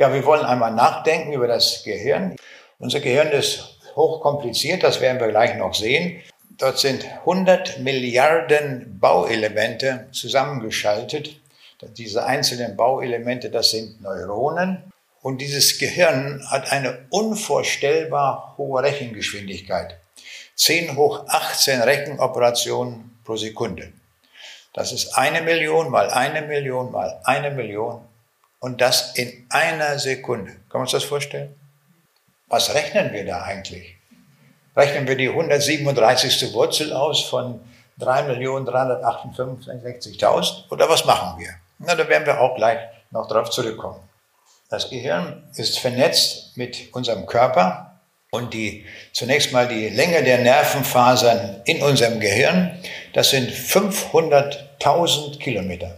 Ja, wir wollen einmal nachdenken über das Gehirn. Unser Gehirn ist hochkompliziert, das werden wir gleich noch sehen. Dort sind 100 Milliarden Bauelemente zusammengeschaltet. Diese einzelnen Bauelemente, das sind Neuronen. Und dieses Gehirn hat eine unvorstellbar hohe Rechengeschwindigkeit. 10 hoch 18 Rechenoperationen pro Sekunde. Das ist eine Million mal eine Million mal eine Million und das in einer Sekunde. Kann man uns das vorstellen? Was rechnen wir da eigentlich? Rechnen wir die 137. Wurzel aus von 3.358.000 oder was machen wir? Na, da werden wir auch gleich noch drauf zurückkommen. Das Gehirn ist vernetzt mit unserem Körper und die, zunächst mal die Länge der Nervenfasern in unserem Gehirn, das sind 500.000 Kilometer.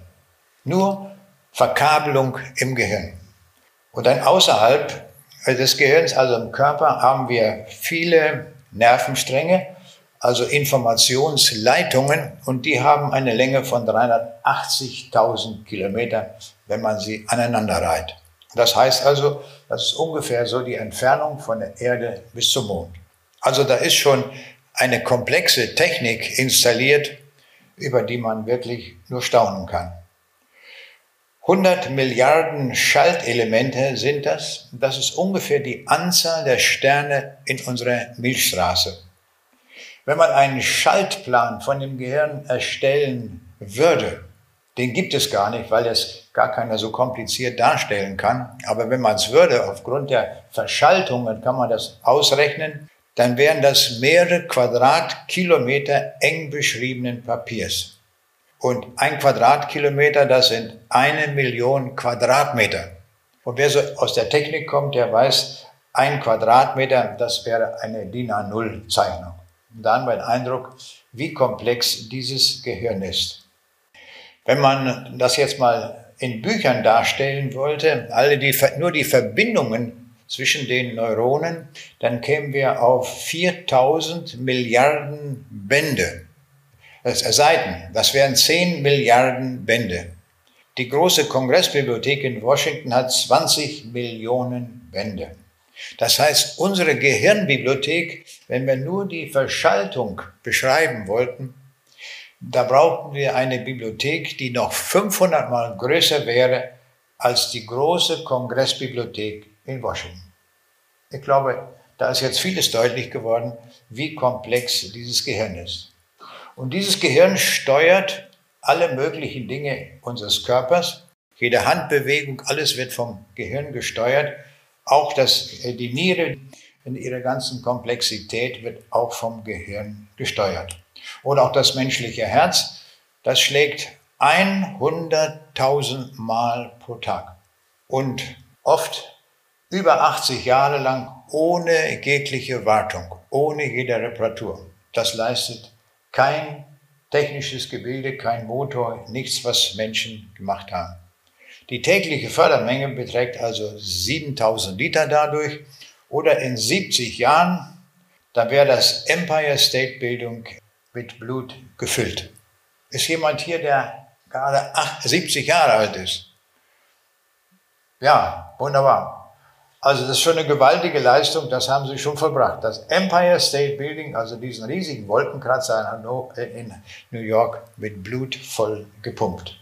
Nur Verkabelung im Gehirn. Und dann außerhalb des Gehirns, also im Körper, haben wir viele Nervenstränge, also Informationsleitungen, und die haben eine Länge von 380.000 Kilometer, wenn man sie aneinander reiht. Das heißt also, das ist ungefähr so die Entfernung von der Erde bis zum Mond. Also da ist schon eine komplexe Technik installiert, über die man wirklich nur staunen kann. 100 Milliarden Schaltelemente sind das. Das ist ungefähr die Anzahl der Sterne in unserer Milchstraße. Wenn man einen Schaltplan von dem Gehirn erstellen würde, den gibt es gar nicht, weil es gar keiner so kompliziert darstellen kann. Aber wenn man es würde, aufgrund der Verschaltungen kann man das ausrechnen, dann wären das mehrere Quadratkilometer eng beschriebenen Papiers. Und ein Quadratkilometer, das sind eine Million Quadratmeter. Und wer so aus der Technik kommt, der weiß, ein Quadratmeter, das wäre eine DIN A0-Zeichnung. Und da haben wir den Eindruck, wie komplex dieses Gehirn ist. Wenn man das jetzt mal in Büchern darstellen wollte, alle die, nur die Verbindungen zwischen den Neuronen, dann kämen wir auf 4000 Milliarden Bände. Seiten. Das wären 10 Milliarden Bände. Die große Kongressbibliothek in Washington hat 20 Millionen Bände. Das heißt, unsere Gehirnbibliothek, wenn wir nur die Verschaltung beschreiben wollten, da brauchten wir eine Bibliothek, die noch 500 mal größer wäre als die große Kongressbibliothek in Washington. Ich glaube, da ist jetzt vieles deutlich geworden, wie komplex dieses Gehirn ist. Und dieses Gehirn steuert alle möglichen Dinge unseres Körpers. Jede Handbewegung, alles wird vom Gehirn gesteuert. Auch das, äh, die Niere in ihrer ganzen Komplexität wird auch vom Gehirn gesteuert. Oder auch das menschliche Herz, das schlägt 100.000 Mal pro Tag. Und oft über 80 Jahre lang ohne jegliche Wartung, ohne jede Reparatur. Das leistet kein technisches Gebilde, kein Motor, nichts, was Menschen gemacht haben. Die tägliche Fördermenge beträgt also 7000 Liter dadurch oder in 70 Jahren, da wäre das Empire State Bildung mit Blut gefüllt. Ist jemand hier, der gerade 70 Jahre alt ist? Ja, wunderbar. Also das ist schon eine gewaltige Leistung, das haben sie schon vollbracht. Das Empire State Building, also diesen riesigen Wolkenkratzer in New York, mit Blut voll gepumpt.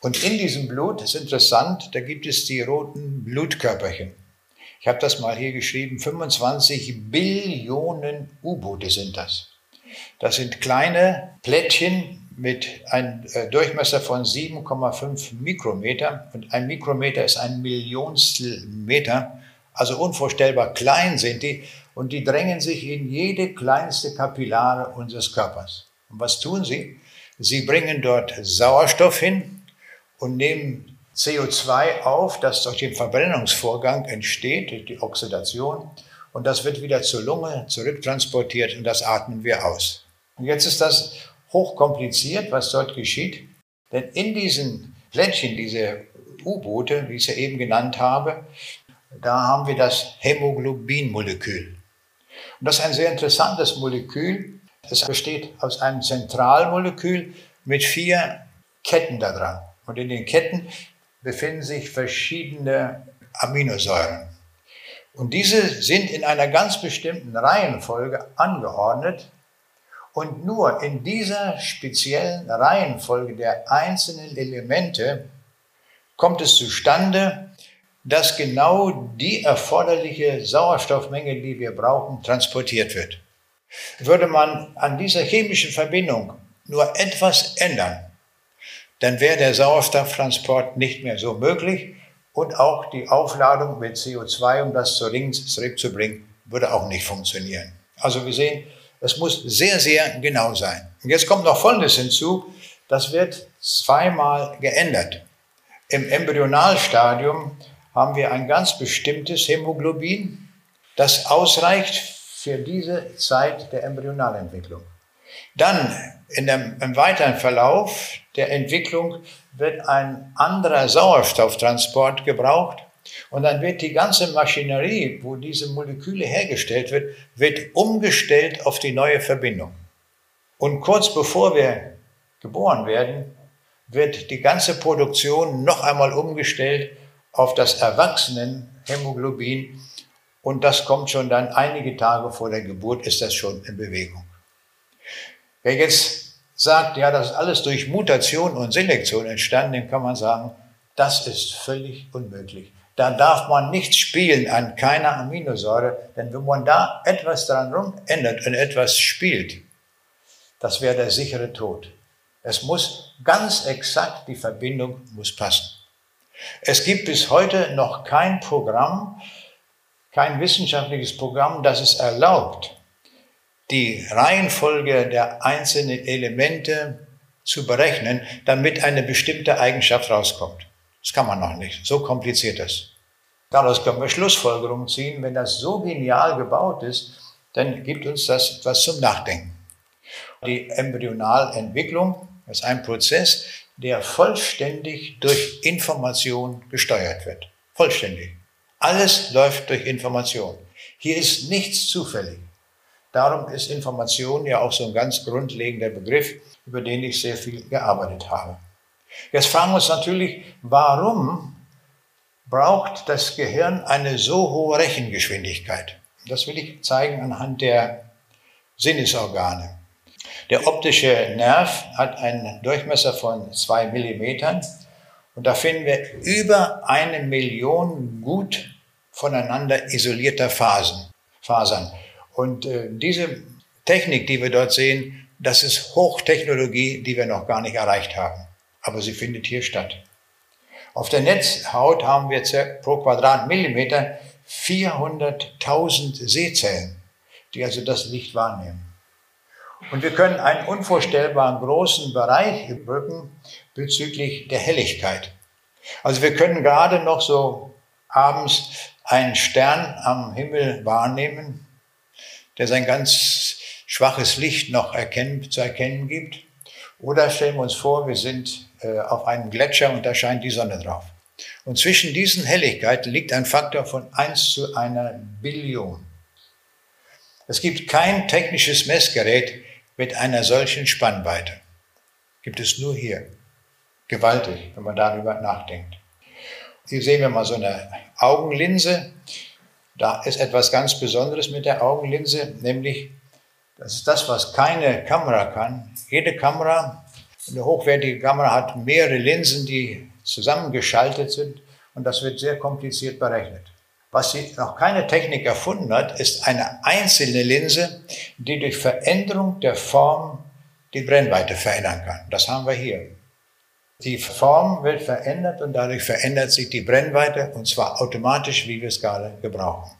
Und in diesem Blut, ist interessant, da gibt es die roten Blutkörperchen. Ich habe das mal hier geschrieben, 25 Billionen U-Boote sind das. Das sind kleine Plättchen, mit einem äh, Durchmesser von 7,5 Mikrometer und ein Mikrometer ist ein Millionstel Meter, also unvorstellbar klein sind die und die drängen sich in jede kleinste Kapillare unseres Körpers. Und was tun sie? Sie bringen dort Sauerstoff hin und nehmen CO2 auf, das durch den Verbrennungsvorgang entsteht, durch die Oxidation, und das wird wieder zur Lunge zurücktransportiert und das atmen wir aus. Und jetzt ist das hochkompliziert, was dort geschieht. Denn in diesen Plättchen, diese U-Boote, wie ich sie eben genannt habe, da haben wir das Hämoglobinmolekül. Und das ist ein sehr interessantes Molekül. Es besteht aus einem Zentralmolekül mit vier Ketten daran. Und in den Ketten befinden sich verschiedene Aminosäuren. Und diese sind in einer ganz bestimmten Reihenfolge angeordnet. Und nur in dieser speziellen Reihenfolge der einzelnen Elemente kommt es zustande, dass genau die erforderliche Sauerstoffmenge, die wir brauchen, transportiert wird. Würde man an dieser chemischen Verbindung nur etwas ändern, dann wäre der Sauerstofftransport nicht mehr so möglich und auch die Aufladung mit CO2, um das zur Ring zurückzubringen, würde auch nicht funktionieren. Also wir sehen, es muss sehr, sehr genau sein. Und jetzt kommt noch Folgendes hinzu, das wird zweimal geändert. Im Embryonalstadium haben wir ein ganz bestimmtes Hämoglobin, das ausreicht für diese Zeit der Embryonalentwicklung. Dann dem, im weiteren Verlauf der Entwicklung wird ein anderer Sauerstofftransport gebraucht und dann wird die ganze Maschinerie, wo diese Moleküle hergestellt wird, wird umgestellt auf die neue Verbindung. Und kurz bevor wir geboren werden, wird die ganze Produktion noch einmal umgestellt auf das Erwachsenenhämoglobin und das kommt schon dann einige Tage vor der Geburt, ist das schon in Bewegung. Wer jetzt sagt, ja, das ist alles durch Mutation und Selektion entstanden, dem kann man sagen, das ist völlig unmöglich. Da darf man nichts spielen an keiner Aminosäure, denn wenn man da etwas daran rum ändert und etwas spielt, das wäre der sichere Tod. Es muss ganz exakt, die Verbindung muss passen. Es gibt bis heute noch kein Programm, kein wissenschaftliches Programm, das es erlaubt, die Reihenfolge der einzelnen Elemente zu berechnen, damit eine bestimmte Eigenschaft rauskommt. Das kann man noch nicht. So kompliziert ist. Daraus können wir Schlussfolgerungen ziehen. Wenn das so genial gebaut ist, dann gibt uns das etwas zum Nachdenken. Die Embryonalentwicklung ist ein Prozess, der vollständig durch Information gesteuert wird. Vollständig. Alles läuft durch Information. Hier ist nichts zufällig. Darum ist Information ja auch so ein ganz grundlegender Begriff, über den ich sehr viel gearbeitet habe. Jetzt fragen wir uns natürlich, warum braucht das Gehirn eine so hohe Rechengeschwindigkeit? Das will ich zeigen anhand der Sinnesorgane. Der optische Nerv hat einen Durchmesser von zwei Millimetern und da finden wir über eine Million gut voneinander isolierter Phasen, Fasern. Und äh, diese Technik, die wir dort sehen, das ist Hochtechnologie, die wir noch gar nicht erreicht haben. Aber sie findet hier statt. Auf der Netzhaut haben wir pro Quadratmillimeter 400.000 Sehzellen, die also das Licht wahrnehmen. Und wir können einen unvorstellbaren großen Bereich überbrücken bezüglich der Helligkeit. Also wir können gerade noch so abends einen Stern am Himmel wahrnehmen, der sein ganz schwaches Licht noch erkennen, zu erkennen gibt. Oder stellen wir uns vor, wir sind äh, auf einem Gletscher und da scheint die Sonne drauf. Und zwischen diesen Helligkeiten liegt ein Faktor von 1 zu einer Billion. Es gibt kein technisches Messgerät mit einer solchen Spannweite. Gibt es nur hier. Gewaltig, wenn man darüber nachdenkt. Hier sehen wir mal so eine Augenlinse. Da ist etwas ganz Besonderes mit der Augenlinse, nämlich das ist das, was keine Kamera kann. Jede Kamera, eine hochwertige Kamera hat mehrere Linsen, die zusammengeschaltet sind und das wird sehr kompliziert berechnet. Was sie noch keine Technik erfunden hat, ist eine einzelne Linse, die durch Veränderung der Form die Brennweite verändern kann. Das haben wir hier. Die Form wird verändert und dadurch verändert sich die Brennweite und zwar automatisch, wie wir es gerade gebrauchen.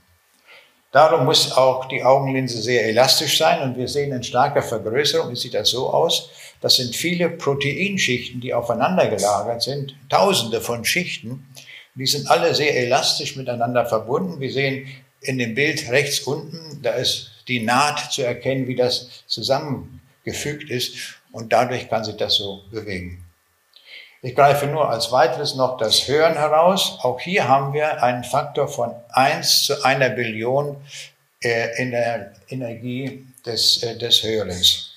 Darum muss auch die Augenlinse sehr elastisch sein und wir sehen in starker Vergrößerung, sieht das so aus, das sind viele Proteinschichten, die aufeinander gelagert sind, tausende von Schichten. Die sind alle sehr elastisch miteinander verbunden. Wir sehen in dem Bild rechts unten, da ist die Naht zu erkennen, wie das zusammengefügt ist und dadurch kann sich das so bewegen. Ich greife nur als weiteres noch das Hören heraus. Auch hier haben wir einen Faktor von 1 zu einer Billion äh, in der Energie des, äh, des Hörens.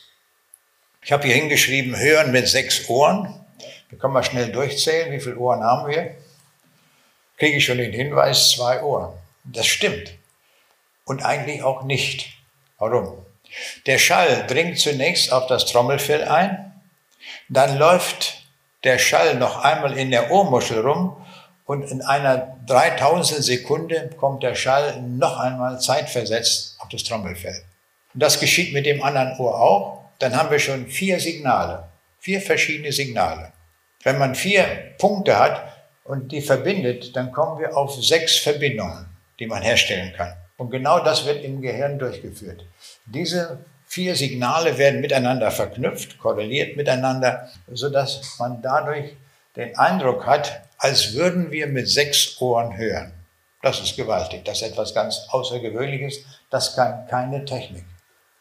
Ich habe hier hingeschrieben, Hören mit sechs Ohren. Da können wir schnell durchzählen. Wie viele Ohren haben wir? kriege ich schon den Hinweis, zwei Ohren. Das stimmt. Und eigentlich auch nicht. Warum? Der Schall dringt zunächst auf das Trommelfell ein, dann läuft der Schall noch einmal in der Ohrmuschel rum und in einer 3000 Sekunde kommt der Schall noch einmal zeitversetzt auf das Trommelfell. Und das geschieht mit dem anderen Ohr auch. Dann haben wir schon vier Signale, vier verschiedene Signale. Wenn man vier Punkte hat und die verbindet, dann kommen wir auf sechs Verbindungen, die man herstellen kann. Und genau das wird im Gehirn durchgeführt. Diese vier Signale werden miteinander verknüpft, korreliert miteinander, sodass man dadurch den Eindruck hat, als würden wir mit sechs Ohren hören. Das ist gewaltig, das ist etwas ganz Außergewöhnliches, das kann keine Technik.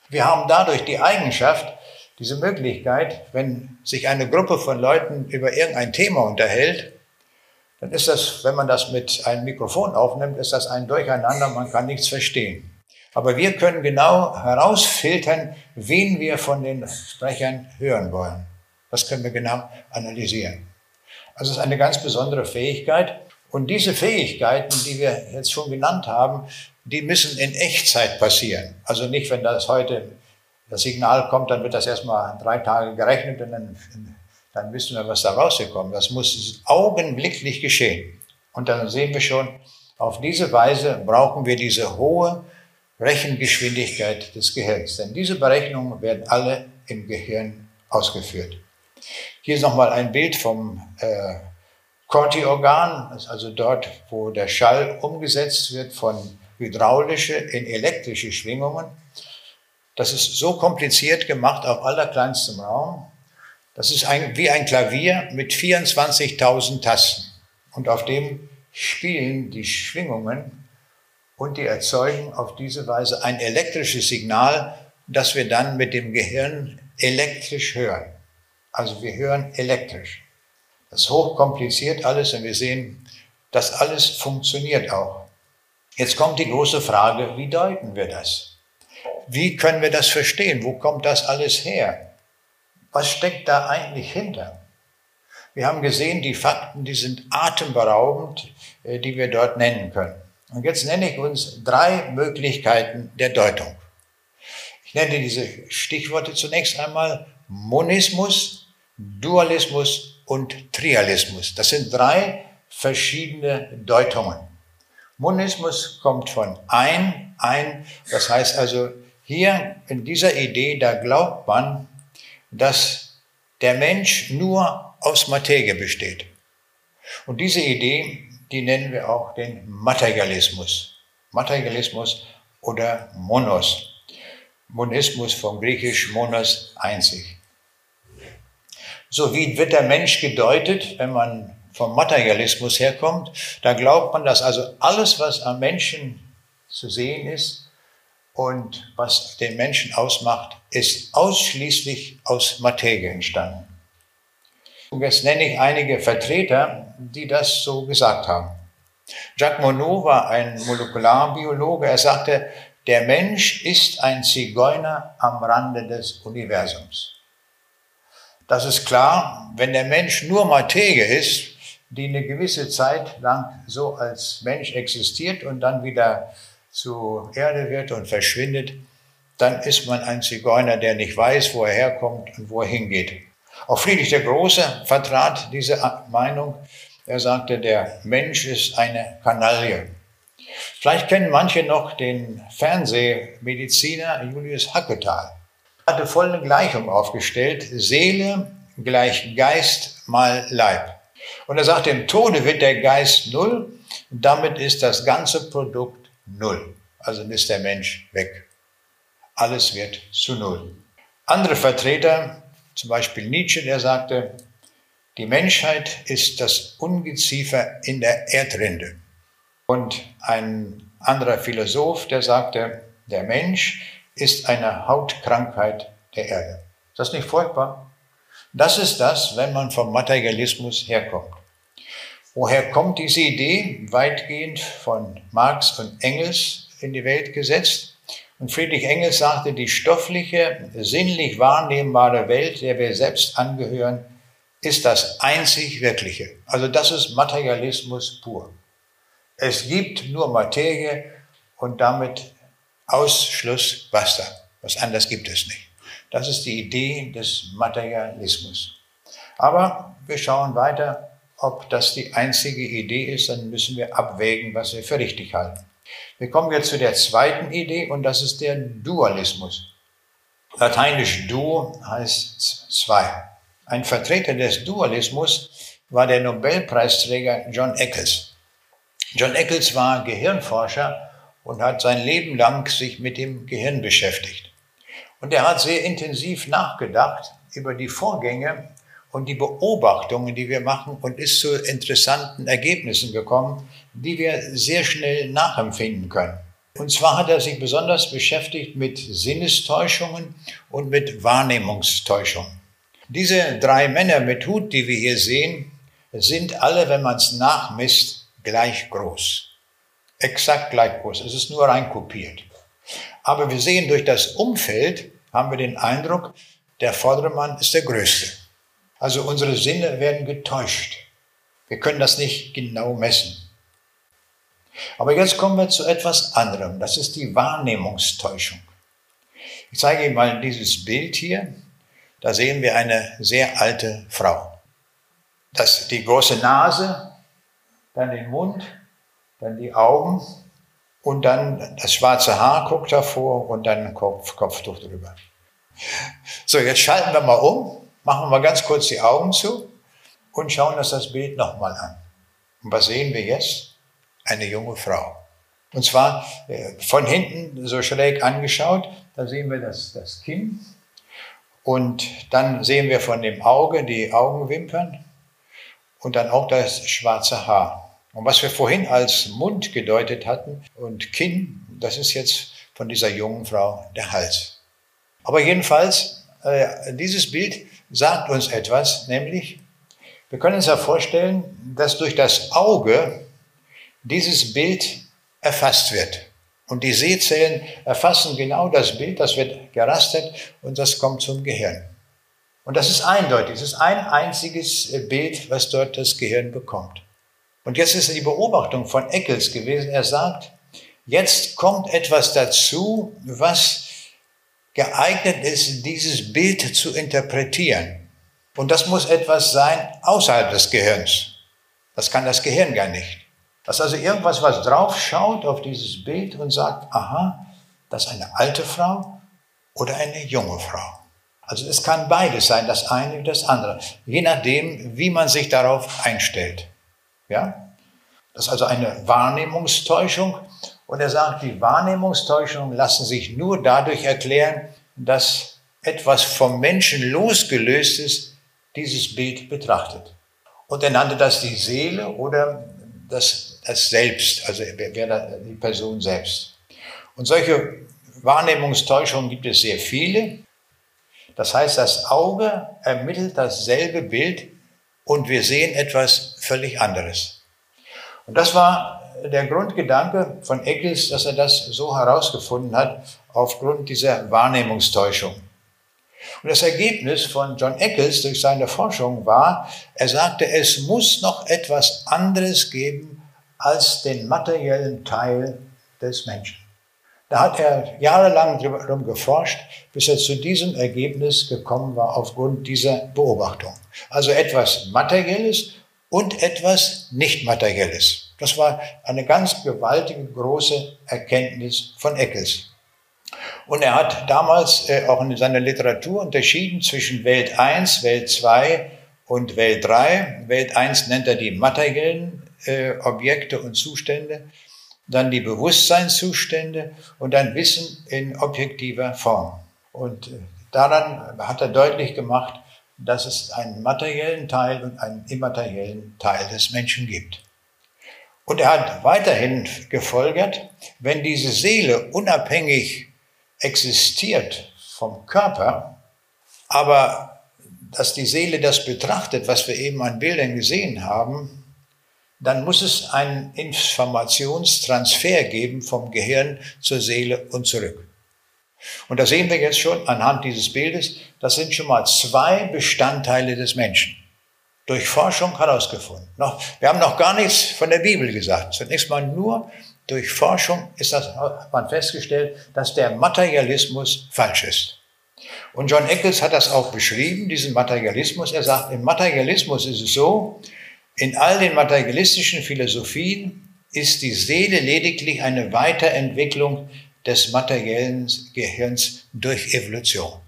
Wir haben dadurch die Eigenschaft, diese Möglichkeit, wenn sich eine Gruppe von Leuten über irgendein Thema unterhält, dann ist das, wenn man das mit einem Mikrofon aufnimmt, ist das ein Durcheinander, man kann nichts verstehen. Aber wir können genau herausfiltern, wen wir von den Sprechern hören wollen. Das können wir genau analysieren. Also es ist eine ganz besondere Fähigkeit. Und diese Fähigkeiten, die wir jetzt schon genannt haben, die müssen in Echtzeit passieren. Also nicht, wenn das heute das Signal kommt, dann wird das erstmal drei Tage gerechnet und dann dann wissen wir, was da rausgekommen ist. Das muss augenblicklich geschehen. Und dann sehen wir schon, auf diese Weise brauchen wir diese hohe Rechengeschwindigkeit des Gehirns. Denn diese Berechnungen werden alle im Gehirn ausgeführt. Hier ist nochmal ein Bild vom äh, Corti-Organ, also dort, wo der Schall umgesetzt wird von hydraulische in elektrische Schwingungen. Das ist so kompliziert gemacht auf allerkleinstem Raum, das ist ein, wie ein Klavier mit 24.000 Tasten. Und auf dem spielen die Schwingungen und die erzeugen auf diese Weise ein elektrisches Signal, das wir dann mit dem Gehirn elektrisch hören. Also wir hören elektrisch. Das ist hochkompliziert alles und wir sehen, das alles funktioniert auch. Jetzt kommt die große Frage, wie deuten wir das? Wie können wir das verstehen? Wo kommt das alles her? Was steckt da eigentlich hinter? Wir haben gesehen, die Fakten, die sind atemberaubend, äh, die wir dort nennen können. Und jetzt nenne ich uns drei Möglichkeiten der Deutung. Ich nenne diese Stichworte zunächst einmal Monismus, Dualismus und Trialismus. Das sind drei verschiedene Deutungen. Monismus kommt von ein, ein, das heißt also hier in dieser Idee, da glaubt man, dass der Mensch nur aus Materie besteht. Und diese Idee, die nennen wir auch den Materialismus. Materialismus oder Monos. Monismus vom Griechisch Monos einzig. So, wie wird der Mensch gedeutet, wenn man vom Materialismus herkommt? Da glaubt man, dass also alles, was am Menschen zu sehen ist, und was den Menschen ausmacht, ist ausschließlich aus Materie entstanden. Und jetzt nenne ich einige Vertreter, die das so gesagt haben. Jacques Monod war ein Molekularbiologe. Er sagte, der Mensch ist ein Zigeuner am Rande des Universums. Das ist klar, wenn der Mensch nur Materie ist, die eine gewisse Zeit lang so als Mensch existiert und dann wieder zu Erde wird und verschwindet, dann ist man ein Zigeuner, der nicht weiß, wo er herkommt und wo er hingeht. Auch Friedrich der Große vertrat diese Meinung. Er sagte, der Mensch ist eine Kanaille. Vielleicht kennen manche noch den Fernsehmediziner Julius Hacketal. Er hatte folgende Gleichung aufgestellt. Seele gleich Geist mal Leib. Und er sagte, im Tode wird der Geist null damit ist das ganze Produkt null. Also ist der Mensch weg. Alles wird zu null. Andere Vertreter, zum Beispiel Nietzsche, der sagte, die Menschheit ist das Ungeziefer in der Erdrinde. Und ein anderer Philosoph, der sagte, der Mensch ist eine Hautkrankheit der Erde. Ist das nicht furchtbar? Das ist das, wenn man vom Materialismus herkommt. Woher kommt diese Idee? Weitgehend von Marx und Engels in die Welt gesetzt. Und Friedrich Engels sagte, die stoffliche, sinnlich wahrnehmbare Welt, der wir selbst angehören, ist das einzig Wirkliche. Also das ist Materialismus pur. Es gibt nur Materie und damit Ausschluss Wasser. Was anderes gibt es nicht. Das ist die Idee des Materialismus. Aber wir schauen weiter, ob das die einzige Idee ist, dann müssen wir abwägen, was wir für richtig halten. Wir kommen jetzt zu der zweiten Idee und das ist der Dualismus. Lateinisch duo heißt zwei. Ein Vertreter des Dualismus war der Nobelpreisträger John Eccles. John Eccles war Gehirnforscher und hat sein Leben lang sich mit dem Gehirn beschäftigt. Und er hat sehr intensiv nachgedacht über die Vorgänge und die Beobachtungen, die wir machen und ist zu interessanten Ergebnissen gekommen, die wir sehr schnell nachempfinden können. Und zwar hat er sich besonders beschäftigt mit Sinnestäuschungen und mit Wahrnehmungstäuschungen. Diese drei Männer mit Hut, die wir hier sehen, sind alle, wenn man es nachmisst, gleich groß. Exakt gleich groß. Es ist nur rein kopiert. Aber wir sehen durch das Umfeld, haben wir den Eindruck, der vordere Mann ist der Größte. Also unsere Sinne werden getäuscht. Wir können das nicht genau messen. Aber jetzt kommen wir zu etwas anderem. Das ist die Wahrnehmungstäuschung. Ich zeige Ihnen mal dieses Bild hier. Da sehen wir eine sehr alte Frau. Das, die große Nase, dann den Mund, dann die Augen und dann das schwarze Haar guckt davor und dann Kopf, Kopftuch drüber. So, jetzt schalten wir mal um, machen wir mal ganz kurz die Augen zu und schauen uns das Bild nochmal an. Und was sehen wir jetzt? Eine junge Frau. Und zwar äh, von hinten so schräg angeschaut, da sehen wir das, das Kinn und dann sehen wir von dem Auge die Augenwimpern und dann auch das schwarze Haar. Und was wir vorhin als Mund gedeutet hatten und Kinn, das ist jetzt von dieser jungen Frau der Hals. Aber jedenfalls, äh, dieses Bild sagt uns etwas, nämlich, wir können uns ja vorstellen, dass durch das Auge dieses Bild erfasst wird. Und die Sehzellen erfassen genau das Bild, das wird gerastet und das kommt zum Gehirn. Und das ist eindeutig, es ist ein einziges Bild, was dort das Gehirn bekommt. Und jetzt ist die Beobachtung von Eccles gewesen. Er sagt, jetzt kommt etwas dazu, was geeignet ist, dieses Bild zu interpretieren. Und das muss etwas sein außerhalb des Gehirns. Das kann das Gehirn gar nicht. Das ist also irgendwas, was drauf schaut auf dieses Bild und sagt, aha, das ist eine alte Frau oder eine junge Frau. Also es kann beides sein, das eine wie das andere, je nachdem, wie man sich darauf einstellt. Ja? Das ist also eine Wahrnehmungstäuschung. Und er sagt, die Wahrnehmungstäuschungen lassen sich nur dadurch erklären, dass etwas vom Menschen losgelöstes dieses Bild betrachtet. Und er nannte das die Seele oder das, das Selbst, also wer, die Person selbst. Und solche Wahrnehmungstäuschungen gibt es sehr viele. Das heißt, das Auge ermittelt dasselbe Bild und wir sehen etwas völlig anderes. Und das war der Grundgedanke von Eccles, dass er das so herausgefunden hat aufgrund dieser Wahrnehmungstäuschung. Und das Ergebnis von John Eccles durch seine Forschung war, er sagte, es muss noch etwas anderes geben als den materiellen Teil des Menschen. Da hat er jahrelang darum geforscht, bis er zu diesem Ergebnis gekommen war aufgrund dieser Beobachtung. Also etwas Materielles und etwas Nicht-Materielles. Das war eine ganz gewaltige, große Erkenntnis von Eccles. Und er hat damals äh, auch in seiner Literatur unterschieden zwischen Welt 1, Welt 2 und Welt 3. Welt 1 nennt er die materiellen äh, Objekte und Zustände dann die Bewusstseinszustände und dann Wissen in objektiver Form. Und äh, daran hat er deutlich gemacht, dass es einen materiellen Teil und einen immateriellen Teil des Menschen gibt. Und er hat weiterhin gefolgert, wenn diese Seele unabhängig existiert vom Körper, aber dass die Seele das betrachtet, was wir eben an Bildern gesehen haben, dann muss es einen Informationstransfer geben vom Gehirn zur Seele und zurück. Und da sehen wir jetzt schon anhand dieses Bildes, das sind schon mal zwei Bestandteile des Menschen. durch Forschung herausgefunden. Noch, wir haben noch gar nichts von der Bibel gesagt. Zunächst mal nur durch Forschung ist das, hat man festgestellt, dass der Materialismus falsch ist. Und John Eccles hat das auch beschrieben, diesen Materialismus. Er sagt, im Materialismus ist es so, in all den materialistischen Philosophien ist die Seele lediglich eine Weiterentwicklung des materiellen Gehirns durch Evolution.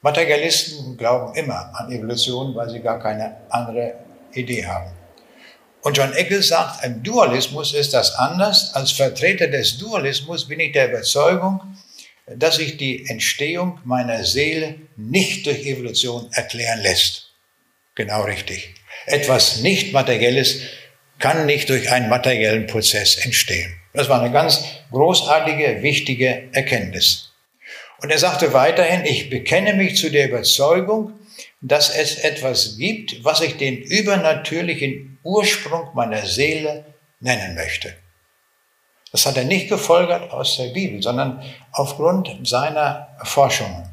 Materialisten glauben immer an Evolution, weil sie gar keine andere Idee haben. Und John Eccles sagt, im Dualismus ist das anders. Als Vertreter des Dualismus bin ich der Überzeugung, dass sich die Entstehung meiner Seele nicht durch Evolution erklären lässt. Genau richtig. Etwas nicht Materielles kann nicht durch einen materiellen Prozess entstehen. Das war eine ganz großartige, wichtige Erkenntnis. Und er sagte weiterhin, ich bekenne mich zu der Überzeugung, dass es etwas gibt, was ich den übernatürlichen Ursprung meiner Seele nennen möchte. Das hat er nicht gefolgert aus der Bibel, sondern aufgrund seiner Forschungen.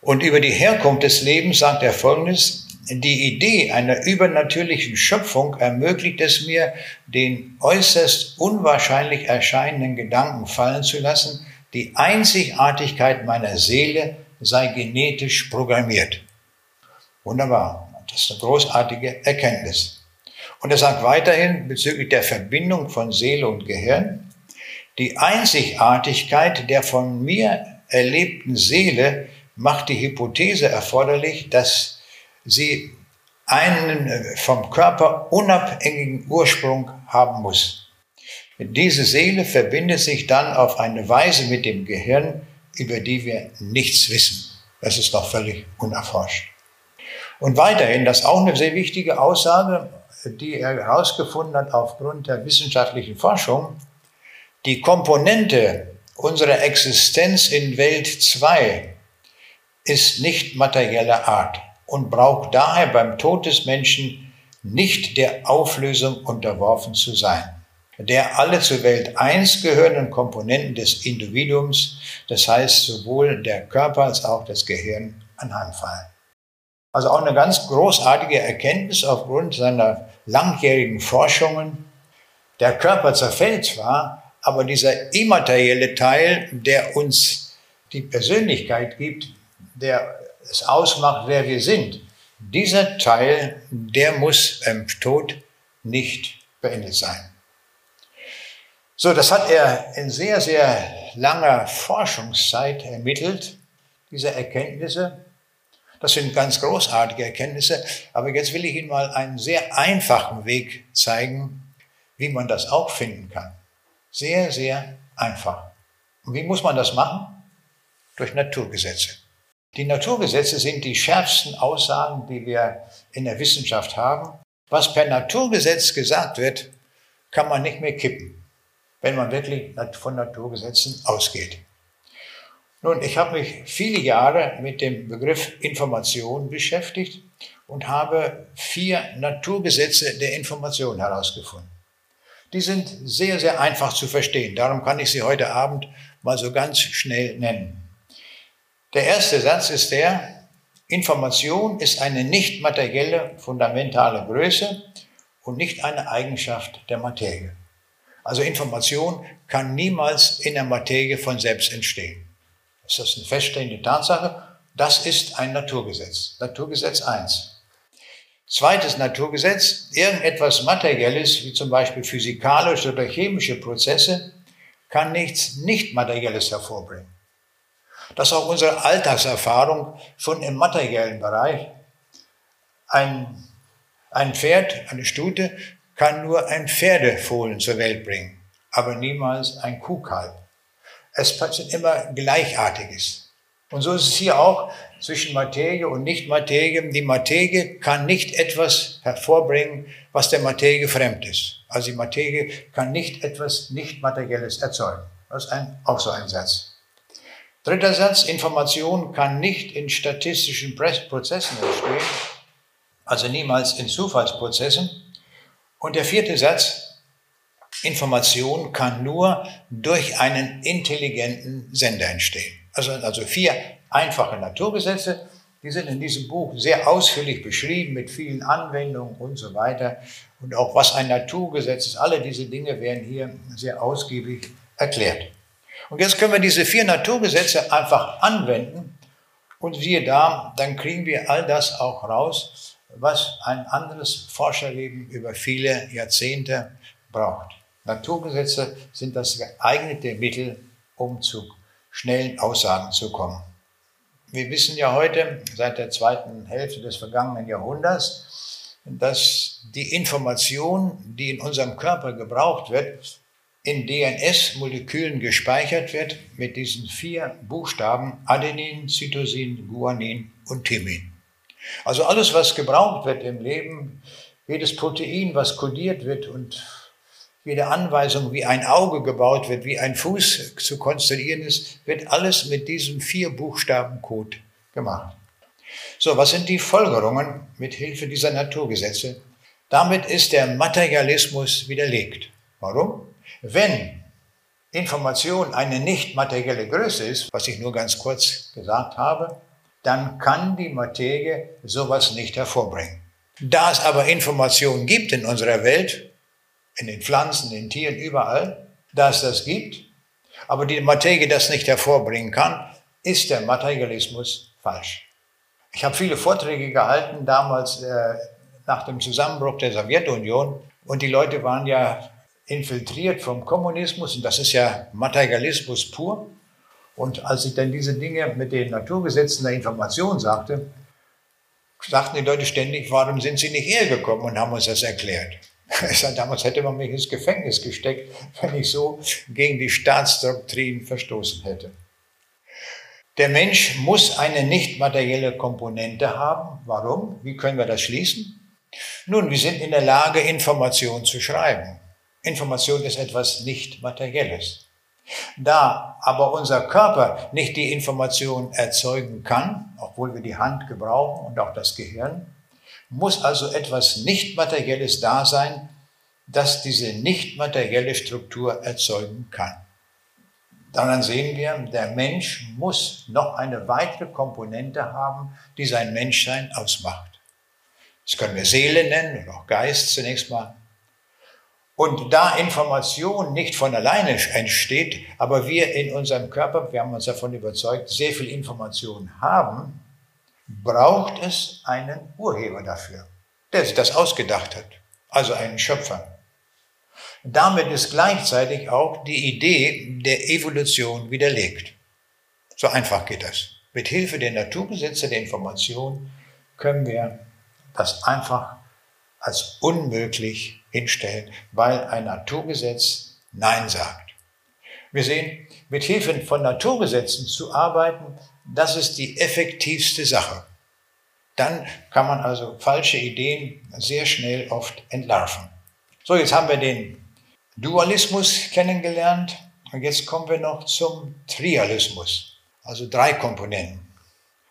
Und über die Herkunft des Lebens sagt er Folgendes, die Idee einer übernatürlichen Schöpfung ermöglicht es mir, den äußerst unwahrscheinlich erscheinenden Gedanken fallen zu lassen, die Einzigartigkeit meiner Seele sei genetisch programmiert. Wunderbar. Das ist eine großartige Erkenntnis. Und er sagt weiterhin bezüglich der Verbindung von Seele und Gehirn, die Einzigartigkeit der von mir erlebten Seele macht die Hypothese erforderlich, dass sie einen äh, vom Körper unabhängigen Ursprung haben muss. Diese Seele verbindet sich dann auf eine Weise mit dem Gehirn, über die wir nichts wissen. Das ist noch völlig unerforscht. Und weiterhin, das ist auch eine sehr wichtige Aussage, die er herausgefunden hat aufgrund der wissenschaftlichen Forschung, die Komponente unserer Existenz in Welt 2 ist nicht materieller Art und braucht daher beim Tod des Menschen nicht der Auflösung unterworfen zu sein, der alle zur Welt eins gehörenden Komponenten des Individuums, das heißt sowohl der Körper als auch das Gehirn, anheimfallen. Also auch eine ganz großartige Erkenntnis aufgrund seiner langjährigen Forschungen. Der Körper zerfällt zwar, aber dieser immaterielle Teil, der uns die Persönlichkeit gibt, der es ausmacht, wer wir sind, dieser Teil, der muss im Tod nicht beendet sein. So, das hat er in sehr, sehr langer Forschungszeit ermittelt, diese Erkenntnisse. Das sind ganz großartige Erkenntnisse, aber jetzt will ich Ihnen mal einen sehr einfachen Weg zeigen, wie man das auch finden kann. Sehr, sehr einfach. Und wie muss man das machen? Durch Naturgesetze. Die Naturgesetze sind die schärfsten Aussagen, die wir in der Wissenschaft haben. Was per Naturgesetz gesagt wird, kann man nicht mehr kippen, wenn man wirklich von Naturgesetzen ausgeht. Nun, ich habe mich viele Jahre mit dem Begriff Information beschäftigt und habe vier Naturgesetze der Information herausgefunden. Die sind sehr, sehr einfach zu verstehen. Darum kann ich sie heute Abend mal so ganz schnell nennen. Der erste Satz ist der, Information ist eine nicht materielle fundamentale Größe und nicht eine Eigenschaft der Materie. Also Information kann niemals in der Materie von selbst entstehen. Das ist eine feststehende Tatsache. Das ist ein Naturgesetz. Naturgesetz 1. Zweites Naturgesetz, irgendetwas Materielles, wie zum Beispiel physikalische oder chemische Prozesse, kann nichts Nicht-Materielles hervorbringen. Das ist auch unsere Alltagserfahrung schon im materiellen Bereich. Ein, ein Pferd, eine Stute, kann nur ein Pferdefohlen zur Welt bringen, aber niemals ein Kuhkalb. Es passiert immer Gleichartiges. Und so ist es hier auch zwischen Materie und Nicht-Materie. Die Materie kann nicht etwas hervorbringen, was der Materie fremd ist. Also die Materie kann nicht etwas Nicht-Materielles erzeugen. Das ist ein, auch so ein Satz. Dritter Satz, Information kann nicht in statistischen Prozessen entstehen, also niemals in Zufallsprozessen. Und der vierte Satz, Information kann nur durch einen intelligenten Sender entstehen. Also, also vier einfache Naturgesetze, die sind in diesem Buch sehr ausführlich beschrieben mit vielen Anwendungen und so weiter. Und auch was ein Naturgesetz ist, alle diese Dinge werden hier sehr ausgiebig erklärt. Und jetzt können wir diese vier Naturgesetze einfach anwenden und siehe da, dann kriegen wir all das auch raus, was ein anderes Forscherleben über viele Jahrzehnte braucht. Naturgesetze sind das geeignete Mittel, um zu schnellen Aussagen zu kommen. Wir wissen ja heute, seit der zweiten Hälfte des vergangenen Jahrhunderts, dass die Information, die in unserem Körper gebraucht wird, in DNS-Molekülen gespeichert wird mit diesen vier Buchstaben Adenin, Cytosin, Guanin und Thimin. Also alles, was gebraucht wird im Leben, jedes Protein, was kodiert wird und jede Anweisung, wie ein Auge gebaut wird, wie ein Fuß zu konstruieren ist, wird alles mit diesem vier Buchstaben-Code gemacht. So, was sind die Folgerungen mit Hilfe dieser Naturgesetze? Damit ist der Materialismus widerlegt. Warum? Wenn Information eine nicht materielle Größe ist, was ich nur ganz kurz gesagt habe, dann kann die Materie sowas nicht hervorbringen. Da es aber Informationen gibt in unserer Welt, in den Pflanzen, in den Tieren, überall, da es das gibt, aber die Materie das nicht hervorbringen kann, ist der Materialismus falsch. Ich habe viele Vorträge gehalten damals äh, nach dem Zusammenbruch der Sowjetunion und die Leute waren ja infiltriert vom Kommunismus und das ist ja Materialismus pur. Und als ich dann diese Dinge mit den Naturgesetzen der Information sagte, sagten die Leute ständig, warum sind sie nicht hergekommen und haben uns das erklärt. Sage, damals hätte man mich ins Gefängnis gesteckt, wenn ich so gegen die Staatsdoktrin verstoßen hätte. Der Mensch muss eine nicht materielle Komponente haben. Warum? Wie können wir das schließen? Nun, wir sind in der Lage, Informationen zu schreiben. Information ist etwas nicht Materielles. Da aber unser Körper nicht die Information erzeugen kann, obwohl wir die Hand gebrauchen und auch das Gehirn, muss also etwas nicht Materielles da sein, das diese nicht materielle Struktur erzeugen kann. Daran sehen wir, der Mensch muss noch eine weitere Komponente haben, die sein Menschsein ausmacht. Das können wir Seele nennen oder auch Geist zunächst mal. Und da Information nicht von alleine entsteht, aber wir in unserem Körper, wir haben uns davon überzeugt, sehr viel Information haben, braucht es einen Urheber dafür, der sich das ausgedacht hat, also einen Schöpfer. Damit ist gleichzeitig auch die Idee der Evolution widerlegt. So einfach geht das. Mit Hilfe der Naturgesetze der Information können wir das einfach als unmöglich hinstellen, weil ein Naturgesetz Nein sagt. Wir sehen, mit Hilfe von Naturgesetzen zu arbeiten, das ist die effektivste Sache. Dann kann man also falsche Ideen sehr schnell oft entlarven. So, jetzt haben wir den Dualismus kennengelernt und jetzt kommen wir noch zum Trialismus, also drei Komponenten.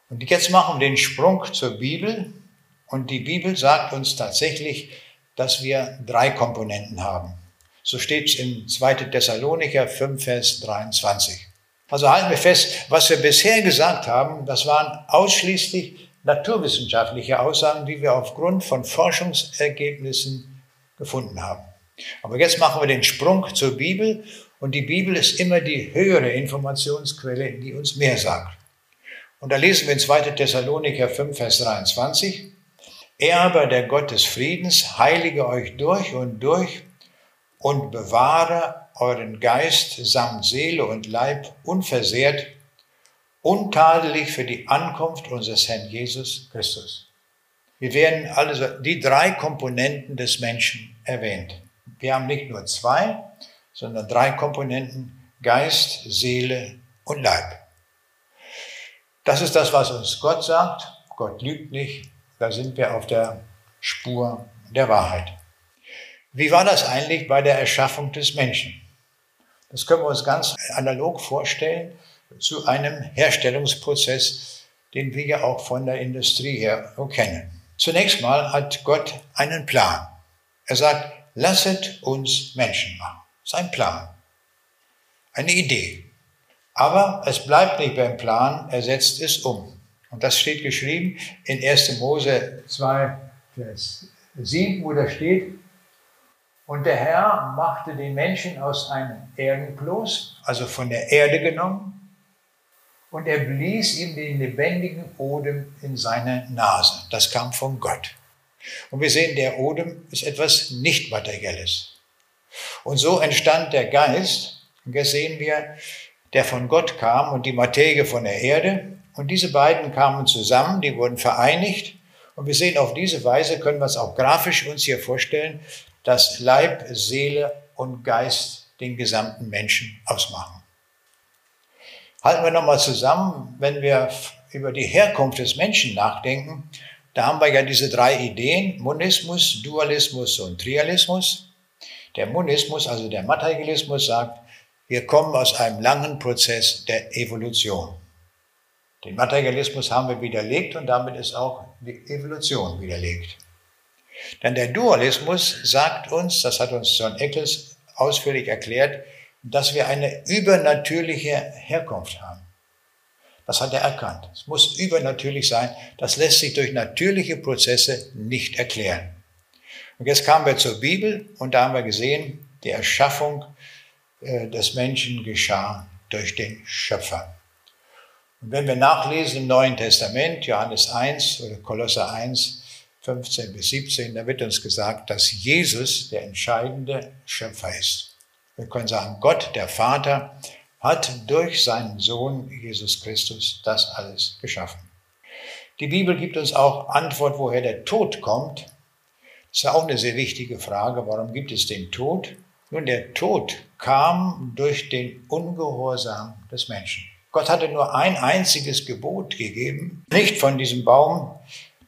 Und jetzt machen wir den Sprung zur Bibel und die Bibel sagt uns tatsächlich, dass wir drei Komponenten haben. So steht es in 2. Thessalonicher 5, Vers 23. Also halten wir fest, was wir bisher gesagt haben, das waren ausschließlich naturwissenschaftliche Aussagen, die wir aufgrund von Forschungsergebnissen gefunden haben. Aber jetzt machen wir den Sprung zur Bibel und die Bibel ist immer die höhere Informationsquelle, die uns mehr sagt. Und da lesen wir in 2. Thessalonicher 5, Vers 23, er aber, der Gott des Friedens, heilige euch durch und durch und bewahre euren Geist samt Seele und Leib unversehrt, untadelig für die Ankunft unseres Herrn Jesus Christus. Wir werden also die drei Komponenten des Menschen erwähnt. Wir haben nicht nur zwei, sondern drei Komponenten, Geist, Seele und Leib. Das ist das, was uns Gott sagt. Gott lügt nicht, da sind wir auf der Spur der Wahrheit. Wie war das eigentlich bei der Erschaffung des Menschen? Das können wir uns ganz analog vorstellen zu einem Herstellungsprozess, den wir ja auch von der Industrie her kennen. Zunächst mal hat Gott einen Plan. Er sagt, lasset uns Menschen machen. Das ist ein Plan, eine Idee. Aber es bleibt nicht beim Plan, er setzt es um. Und das steht geschrieben in 1. Mose 2, Vers 7, wo da steht, und der Herr machte den Menschen aus einem Erdenkloß, also von der Erde genommen, und er blies ihm den lebendigen Odem in seine Nase. Das kam von Gott. Und wir sehen, der Odem ist etwas nicht materielles. Und so entstand der Geist, und jetzt sehen wir, der von Gott kam und die Materie von der Erde. Und diese beiden kamen zusammen, die wurden vereinigt. Und wir sehen, auf diese Weise können wir es auch grafisch uns hier vorstellen, dass Leib, Seele und Geist den gesamten Menschen ausmachen. Halten wir nochmal zusammen, wenn wir über die Herkunft des Menschen nachdenken, da haben wir ja diese drei Ideen, Monismus, Dualismus und Trialismus. Der Monismus, also der Materialismus, sagt, wir kommen aus einem langen Prozess der Evolution. Den Materialismus haben wir widerlegt und damit ist auch die Evolution widerlegt. Denn der Dualismus sagt uns, das hat uns John Eccles ausführlich erklärt, dass wir eine übernatürliche Herkunft haben. Das hat er erkannt. Es muss übernatürlich sein. Das lässt sich durch natürliche Prozesse nicht erklären. Und jetzt kamen wir zur Bibel und da haben wir gesehen, die Erschaffung äh, des Menschen geschah durch den Schöpfer. Und wenn wir nachlesen im Neuen Testament, Johannes 1 oder Kolosser 1, 15 bis 17, da wird uns gesagt, dass Jesus der entscheidende Schöpfer ist. Wir können sagen, Gott, der Vater, hat durch seinen Sohn Jesus Christus das alles geschaffen. Die Bibel gibt uns auch Antwort, woher der Tod kommt. Das ist ja auch eine sehr wichtige Frage. Warum gibt es den Tod? Nun, der Tod kam durch den Ungehorsam des Menschen. Gott hatte nur ein einziges Gebot gegeben, nicht von diesem Baum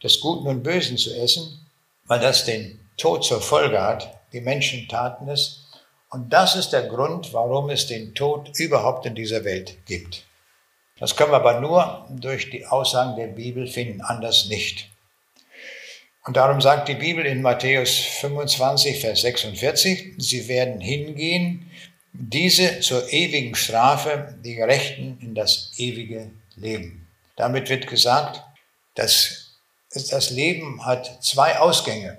des Guten und Bösen zu essen, weil das den Tod zur Folge hat. Die Menschen taten es. Und das ist der Grund, warum es den Tod überhaupt in dieser Welt gibt. Das können wir aber nur durch die Aussagen der Bibel finden, anders nicht. Und darum sagt die Bibel in Matthäus 25, Vers 46, sie werden hingehen, diese zur ewigen Strafe, die Gerechten in das ewige Leben. Damit wird gesagt, dass das Leben hat zwei Ausgänge.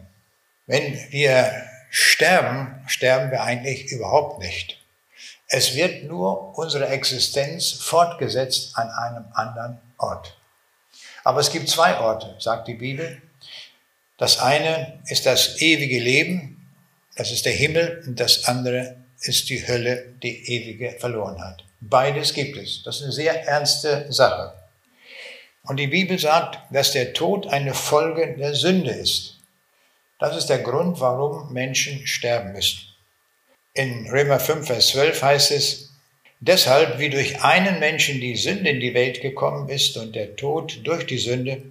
Wenn wir sterben, sterben wir eigentlich überhaupt nicht. Es wird nur unsere Existenz fortgesetzt an einem anderen Ort. Aber es gibt zwei Orte, sagt die Bibel. Das eine ist das ewige Leben, das ist der Himmel, und das andere ist die Hölle, die ewige verloren hat. Beides gibt es. Das ist eine sehr ernste Sache. Und die Bibel sagt, dass der Tod eine Folge der Sünde ist. Das ist der Grund, warum Menschen sterben müssen. In Römer 5, Vers 12 heißt es, deshalb wie durch einen Menschen die Sünde in die Welt gekommen ist und der Tod durch die Sünde,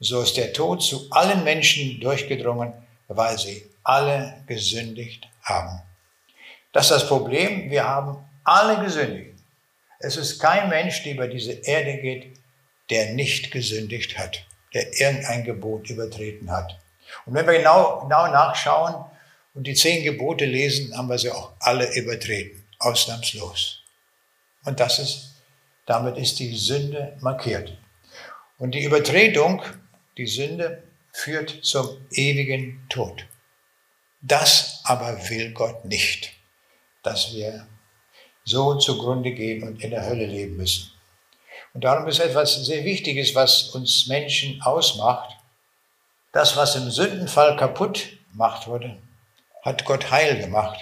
so ist der Tod zu allen Menschen durchgedrungen, weil sie alle gesündigt haben. Das ist das Problem, wir haben alle gesündigt. Es ist kein Mensch, der über diese Erde geht, der nicht gesündigt hat, der irgendein Gebot übertreten hat. Und wenn wir genau, genau nachschauen und die zehn Gebote lesen, haben wir sie auch alle übertreten, ausnahmslos. Und das ist, damit ist die Sünde markiert. Und die Übertretung, die Sünde, führt zum ewigen Tod. Das aber will Gott nicht, dass wir so zugrunde gehen und in der Hölle leben müssen. Und darum ist etwas sehr Wichtiges, was uns Menschen ausmacht. Das, was im Sündenfall kaputt gemacht wurde, hat Gott heil gemacht.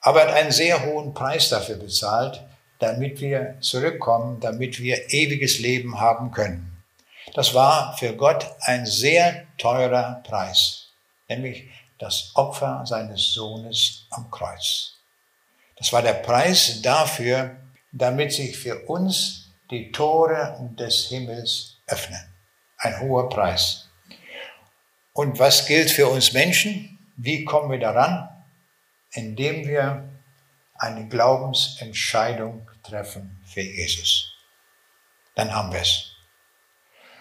Aber er hat einen sehr hohen Preis dafür bezahlt, damit wir zurückkommen, damit wir ewiges Leben haben können. Das war für Gott ein sehr teurer Preis, nämlich das Opfer seines Sohnes am Kreuz. Das war der Preis dafür, damit sich für uns die Tore des Himmels öffnen. Ein hoher Preis. Und was gilt für uns Menschen? Wie kommen wir daran? Indem wir eine Glaubensentscheidung treffen für Jesus. Dann haben wir es.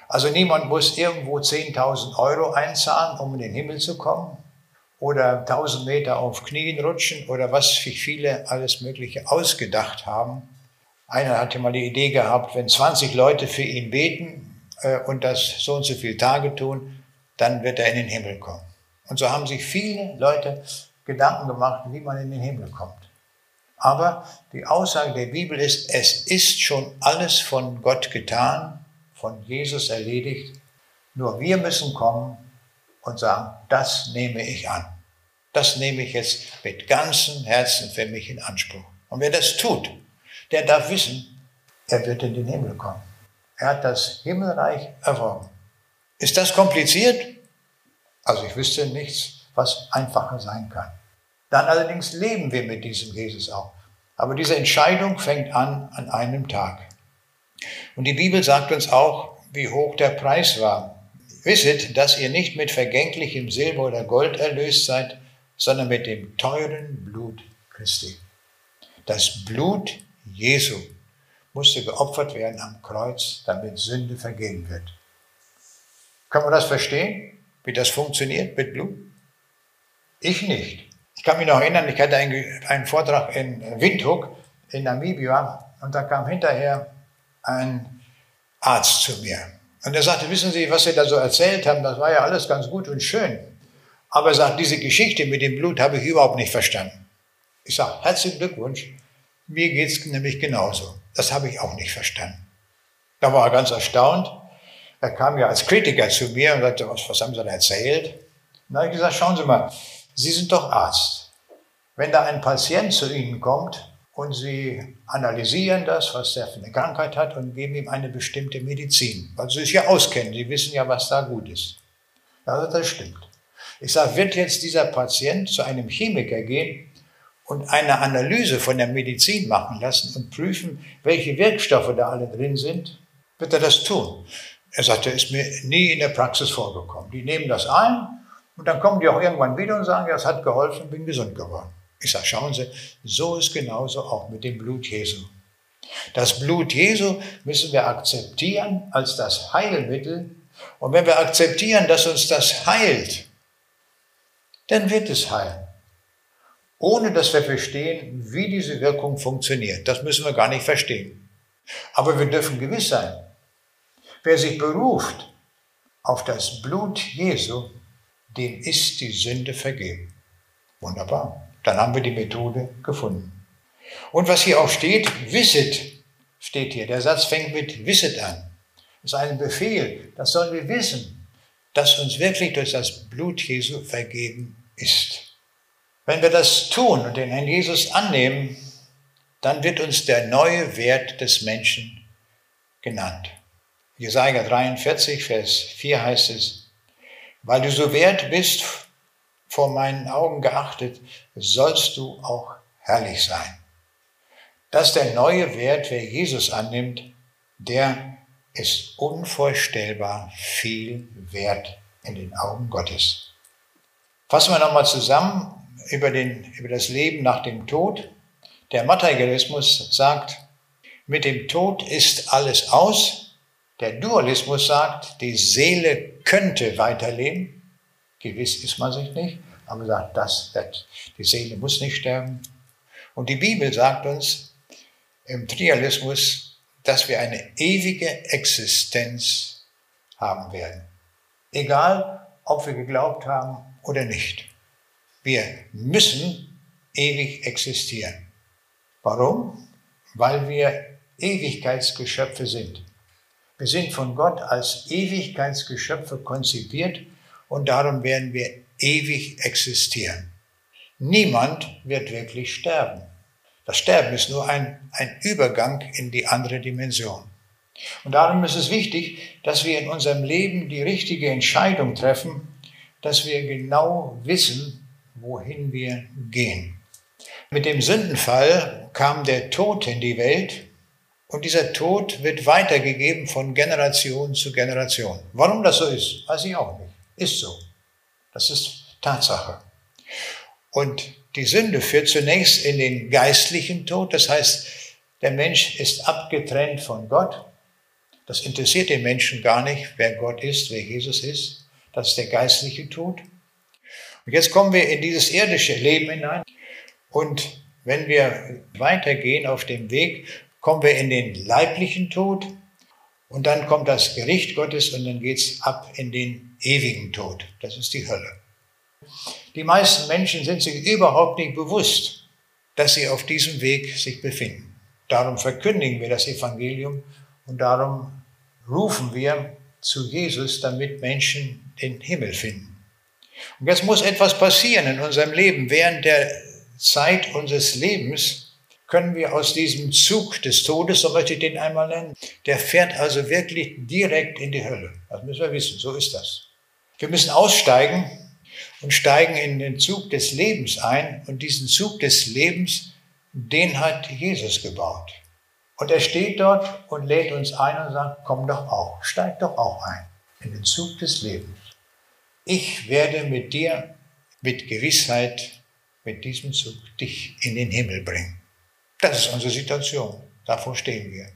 Also niemand muss irgendwo 10.000 Euro einzahlen, um in den Himmel zu kommen oder 1000 Meter auf Knien rutschen oder was sich viele alles Mögliche ausgedacht haben. Einer hatte mal die Idee gehabt, wenn 20 Leute für ihn beten, äh, und das so und so viele Tage tun, dann wird er in den Himmel kommen. Und so haben sich viele Leute Gedanken gemacht, wie man in den Himmel kommt. Aber die Aussage der Bibel ist, es ist schon alles von Gott getan, von Jesus erledigt. Nur wir müssen kommen und sagen, das nehme ich an. Das nehme ich jetzt mit ganzem Herzen für mich in Anspruch. Und wer das tut, der darf wissen, er wird in den Himmel kommen. Er hat das Himmelreich erworben. Ist das kompliziert? Also ich wüsste nichts, was einfacher sein kann. Dann allerdings leben wir mit diesem Jesus auch. Aber diese Entscheidung fängt an an einem Tag. Und die Bibel sagt uns auch, wie hoch der Preis war. Wisset, dass ihr nicht mit vergänglichem Silber oder Gold erlöst seid, sondern mit dem teuren Blut Christi. Das Blut Jesu musste geopfert werden am Kreuz, damit Sünde vergeben wird. Kann man das verstehen, wie das funktioniert mit Blut? Ich nicht. Ich kann mich noch erinnern, ich hatte einen Vortrag in Windhoek in Namibia und da kam hinterher ein Arzt zu mir. Und er sagte, wissen Sie, was Sie da so erzählt haben, das war ja alles ganz gut und schön. Aber er sagt, diese Geschichte mit dem Blut habe ich überhaupt nicht verstanden. Ich sage, herzlichen Glückwunsch. Mir geht es nämlich genauso. Das habe ich auch nicht verstanden. Da war er ganz erstaunt. Er kam ja als Kritiker zu mir und sagte, was, was haben Sie da erzählt? Habe ich gesagt, schauen Sie mal, Sie sind doch Arzt. Wenn da ein Patient zu Ihnen kommt und Sie analysieren das, was er für eine Krankheit hat und geben ihm eine bestimmte Medizin, weil Sie sich ja auskennen, Sie wissen ja, was da gut ist. Also das stimmt. Ich sage, wird jetzt dieser Patient zu einem Chemiker gehen und eine Analyse von der Medizin machen lassen und prüfen, welche Wirkstoffe da alle drin sind, wird er das tun. Er sagte, ist mir nie in der Praxis vorgekommen. Die nehmen das ein und dann kommen die auch irgendwann wieder und sagen, ja, es hat geholfen, bin gesund geworden. Ich sage, schauen Sie, so ist genauso auch mit dem Blut Jesu. Das Blut Jesu müssen wir akzeptieren als das Heilmittel. Und wenn wir akzeptieren, dass uns das heilt, dann wird es heilen. Ohne dass wir verstehen, wie diese Wirkung funktioniert. Das müssen wir gar nicht verstehen. Aber wir dürfen gewiss sein, wer sich beruft auf das Blut Jesu, dem ist die Sünde vergeben. Wunderbar. Dann haben wir die Methode gefunden. Und was hier auch steht, wisset, steht hier. Der Satz fängt mit wisset an. Das ist ein Befehl. Das sollen wir wissen, dass uns wirklich durch das Blut Jesu vergeben ist. Wenn wir das tun und den Herrn Jesus annehmen, dann wird uns der neue Wert des Menschen genannt. Jesaja 43, Vers 4 heißt es, weil du so wert bist, vor meinen Augen geachtet, sollst du auch herrlich sein. Das ist der neue Wert, wer Jesus annimmt, der ist unvorstellbar viel wert in den Augen Gottes. Fassen wir nochmal zusammen über, den, über das Leben nach dem Tod. Der Materialismus sagt, mit dem Tod ist alles aus, der Dualismus sagt, die Seele könnte weiterleben. Gewiss ist man sich nicht, aber sagt, das, das, die Seele muss nicht sterben. Und die Bibel sagt uns im Trialismus, dass wir eine ewige Existenz haben werden. Egal, ob wir geglaubt haben oder nicht. Wir müssen ewig existieren. Warum? Weil wir Ewigkeitsgeschöpfe sind. Wir sind von Gott als Ewigkeitsgeschöpfe konzipiert und darum werden wir ewig existieren. Niemand wird wirklich sterben. Das Sterben ist nur ein, ein Übergang in die andere Dimension. Und darum ist es wichtig, dass wir in unserem Leben die richtige Entscheidung treffen, dass wir genau wissen, wohin wir gehen. Mit dem Sündenfall kam der Tod in die Welt und dieser Tod wird weitergegeben von Generation zu Generation. Warum das so ist, weiß ich auch nicht. Ist so. Das ist Tatsache. Und die Sünde führt zunächst in den geistlichen Tod. Das heißt, der Mensch ist abgetrennt von Gott. Das interessiert den Menschen gar nicht, wer Gott ist, wer Jesus ist. Das ist der geistliche Tod. Und jetzt kommen wir in dieses irdische Leben hinein. Und wenn wir weitergehen auf dem Weg, kommen wir in den leiblichen Tod Und dann kommt das Gericht Gottes und dann geht's ab in den ewigen Tod. Das ist die Hölle. Die meisten Menschen sind sich überhaupt nicht bewusst, dass sie auf diesem Weg sich befinden. Darum verkündigen wir das Evangelium und darum rufen wir zu Jesus, damit Menschen den Himmel finden. Und jetzt muss etwas passieren in unserem Leben. Während der Zeit unseres Lebens können wir aus diesem Zug des Todes, so möchte ich den einmal nennen, der fährt also wirklich direkt in die Hölle. Das müssen wir wissen, so ist das. Wir müssen aussteigen und steigen in den Zug des Lebens ein und diesen Zug des Lebens, den hat Jesus gebaut. Und er steht dort und lädt uns ein und sagt, komm doch auch, steig doch auch ein in den Zug des Lebens. Ich werde mit dir mit Gewissheit mit diesem Zug dich in den Himmel bringen. Das ist unsere Situation. Davor stehen wir.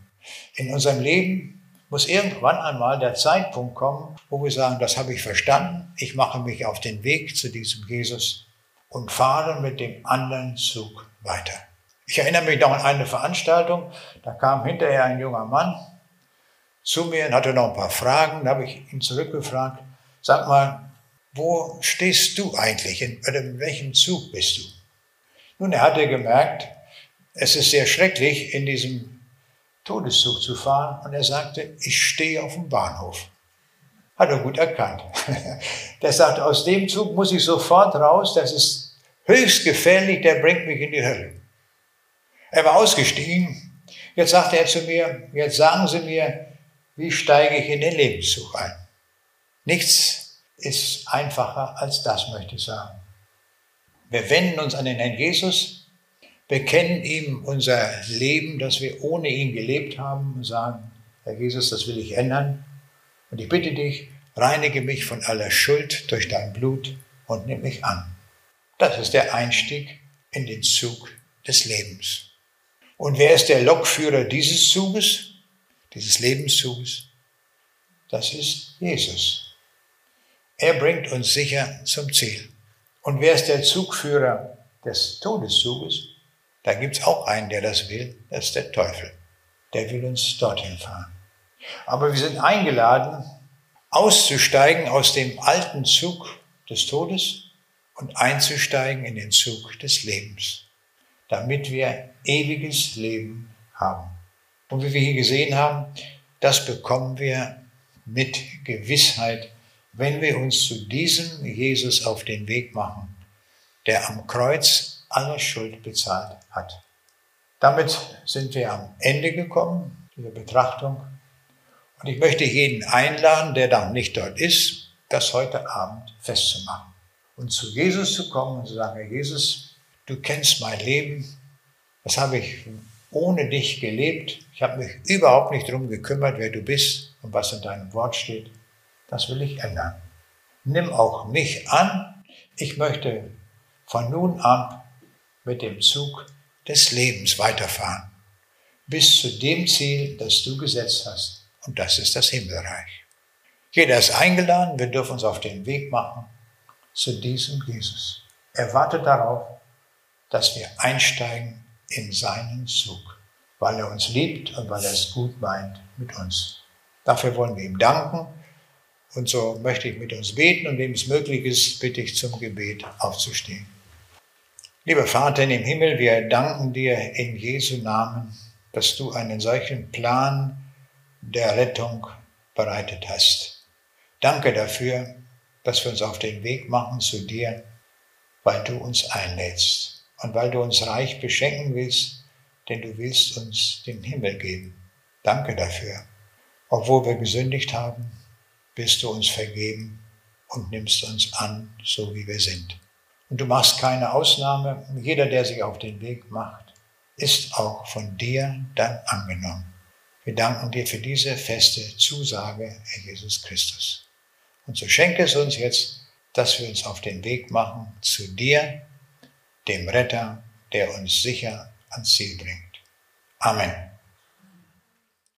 In unserem Leben muss irgendwann einmal der Zeitpunkt kommen, wo wir sagen, das habe ich verstanden, ich mache mich auf den Weg zu diesem Jesus und fahre mit dem anderen Zug weiter. Ich erinnere mich noch an eine Veranstaltung, da kam hinterher ein junger Mann zu mir und hatte noch ein paar Fragen. Da habe ich ihn zurückgefragt, sag mal, wo stehst du eigentlich? In, in welchem Zug bist du? Nun, er hatte gemerkt, es ist sehr schrecklich, in diesem Todeszug zu fahren. Und er sagte, ich stehe auf dem Bahnhof. Hat er gut erkannt. Der sagt, aus dem Zug muss ich sofort raus, das ist höchst gefährlich, der bringt mich in die Hölle. Er war ausgestiegen. Jetzt sagte er zu mir, jetzt sagen Sie mir, wie steige ich in den Lebenszug ein? Nichts ist einfacher als das, möchte ich sagen. Wir wenden uns an den Herrn Jesus, bekennen ihm unser Leben, das wir ohne ihn gelebt haben und sagen, Herr Jesus, das will ich ändern. Und ich bitte dich, reinige mich von aller Schuld durch dein Blut und nimm mich an. Das ist der Einstieg in den Zug des Lebens. Und wer ist der Lokführer dieses Zuges, dieses Lebenszuges? Das ist Jesus. Er bringt uns sicher zum Ziel. Und wer ist der Zugführer des Todeszuges? Da gibt es auch einen, der das will, das ist der Teufel. Der will uns dorthin fahren. Aber wir sind eingeladen, auszusteigen aus dem alten Zug des Todes und einzusteigen in den Zug des Lebens damit wir ewiges Leben haben. Und wie wir hier gesehen haben, das bekommen wir mit Gewissheit, wenn wir uns zu diesem Jesus auf den Weg machen, der am Kreuz alle Schuld bezahlt hat. Damit sind wir am Ende gekommen, dieser Betrachtung. Und ich möchte jeden einladen, der dann nicht dort ist, das heute Abend festzumachen. Und zu Jesus zu kommen und zu sagen, Herr Jesus, du kennst mein Leben, das habe ich ohne dich gelebt. Ich habe mich überhaupt nicht darum gekümmert, wer du bist und was in deinem Wort steht. Das will ich ändern. Nimm auch mich an. Ich möchte von nun an mit dem Zug des Lebens weiterfahren. Bis zu dem Ziel, das du gesetzt hast. Und das ist das Himmelreich. Jeder ist eingeladen. Wir dürfen uns auf den Weg machen zu diesem Jesus. Er wartet darauf, dass wir einsteigen in seinen Zug, weil er uns liebt und weil er es gut meint mit uns. Dafür wollen wir ihm danken. Und so möchte ich mit uns beten und wem es möglich ist, bitte ich zum Gebet aufzustehen. Lieber Vater dem Himmel, wir danken dir in Jesu Namen, dass du einen solchen Plan der Rettung bereitet hast. Danke dafür, dass wir uns auf den Weg machen zu dir, weil du uns einlädst und weil du uns reich beschenken willst, denn du willst uns den Himmel geben. Danke dafür. Obwohl wir gesündigt haben, bist du uns vergeben und nimmst uns an, so wie wir sind. Und du machst keine Ausnahme. Jeder, der sich auf den Weg macht, ist auch von dir dann angenommen. Wir danken dir für diese feste Zusage, Herr Jesus Christus. Und so schenke es uns jetzt, dass wir uns auf den Weg machen zu dir, dem Retter, der uns sicher ans Ziel bringt. Amen.